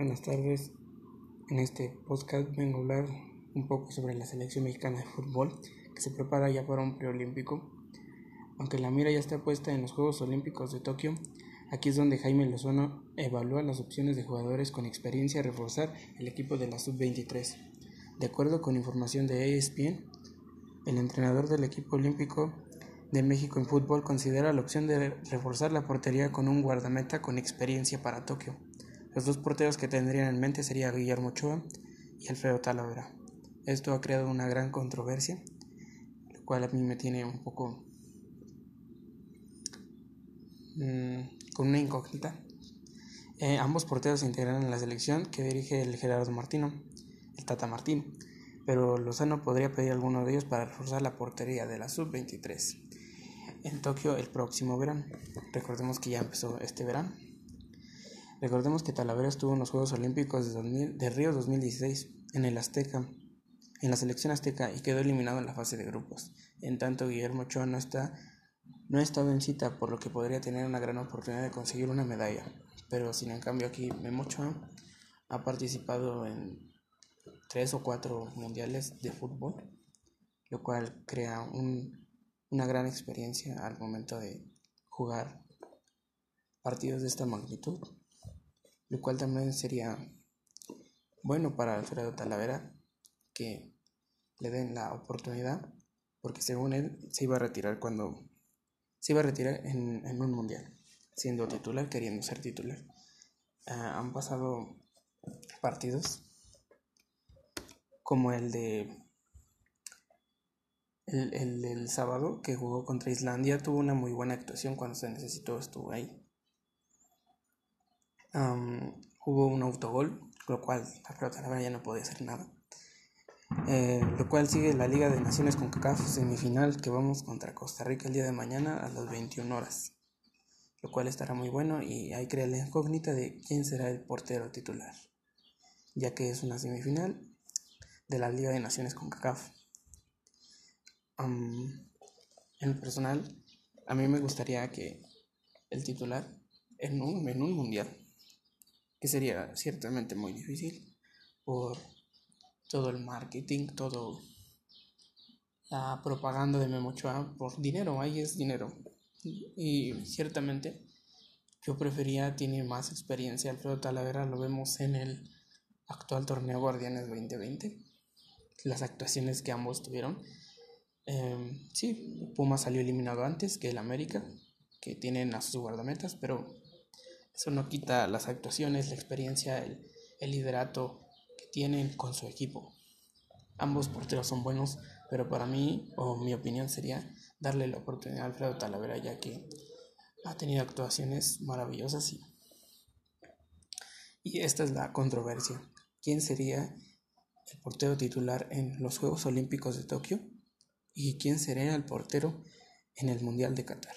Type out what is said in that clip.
buenas tardes. En este podcast vengo a hablar un poco sobre la selección mexicana de fútbol que se prepara ya para un preolímpico. Aunque la mira ya está puesta en los Juegos Olímpicos de Tokio, aquí es donde Jaime Lozano evalúa las opciones de jugadores con experiencia a reforzar el equipo de la sub-23. De acuerdo con información de ESPN, el entrenador del equipo olímpico de México en fútbol considera la opción de reforzar la portería con un guardameta con experiencia para Tokio. Los dos porteros que tendrían en mente serían Guillermo Ochoa y Alfredo Talavera. Esto ha creado una gran controversia, lo cual a mí me tiene un poco mmm, con una incógnita. Eh, ambos porteros se integrarán en la selección que dirige el Gerardo Martino, el Tata Martino, pero Lozano podría pedir a alguno de ellos para reforzar la portería de la sub-23 en Tokio el próximo verano. Recordemos que ya empezó este verano. Recordemos que Talavera estuvo en los Juegos Olímpicos de, de Río 2016 en el Azteca, en la selección azteca y quedó eliminado en la fase de grupos. En tanto, Guillermo Ochoa no está no ha estado en cita, por lo que podría tener una gran oportunidad de conseguir una medalla. Pero sin en aquí Memo Ochoa ha participado en tres o cuatro mundiales de fútbol, lo cual crea un, una gran experiencia al momento de jugar partidos de esta magnitud lo cual también sería bueno para Alfredo Talavera que le den la oportunidad, porque según él se iba a retirar cuando se iba a retirar en, un mundial, siendo titular, queriendo ser titular. Ah, han pasado partidos como el de el, el, el, sábado que jugó contra Islandia tuvo una muy buena actuación cuando se necesitó, estuvo ahí hubo un autogol, lo cual la pelota la ya no podía hacer nada. Eh, lo cual sigue la Liga de Naciones con CACAF semifinal que vamos contra Costa Rica el día de mañana a las 21 horas, lo cual estará muy bueno y hay que la incógnita de quién será el portero titular, ya que es una semifinal de la Liga de Naciones con CACAF. en personal, a mí me gustaría que el titular en un, en un mundial que sería ciertamente muy difícil por todo el marketing, todo la propaganda de Memochoa por dinero, ahí es dinero. Y ciertamente yo prefería, tiene más experiencia Alfredo Talavera, lo vemos en el actual torneo Guardianes 2020, las actuaciones que ambos tuvieron. Eh, sí, Puma salió eliminado antes que el América, que tienen a sus guardametas, pero eso no quita las actuaciones, la experiencia, el, liderato que tienen con su equipo. Ambos porteros son buenos, pero para mí, o mi opinión sería darle la oportunidad a Alfredo Talavera, ya que ha tenido actuaciones maravillosas y, y esta es la controversia. ¿Quién sería el portero titular en los Juegos Olímpicos de Tokio? ¿Y quién sería el portero en el Mundial de Qatar?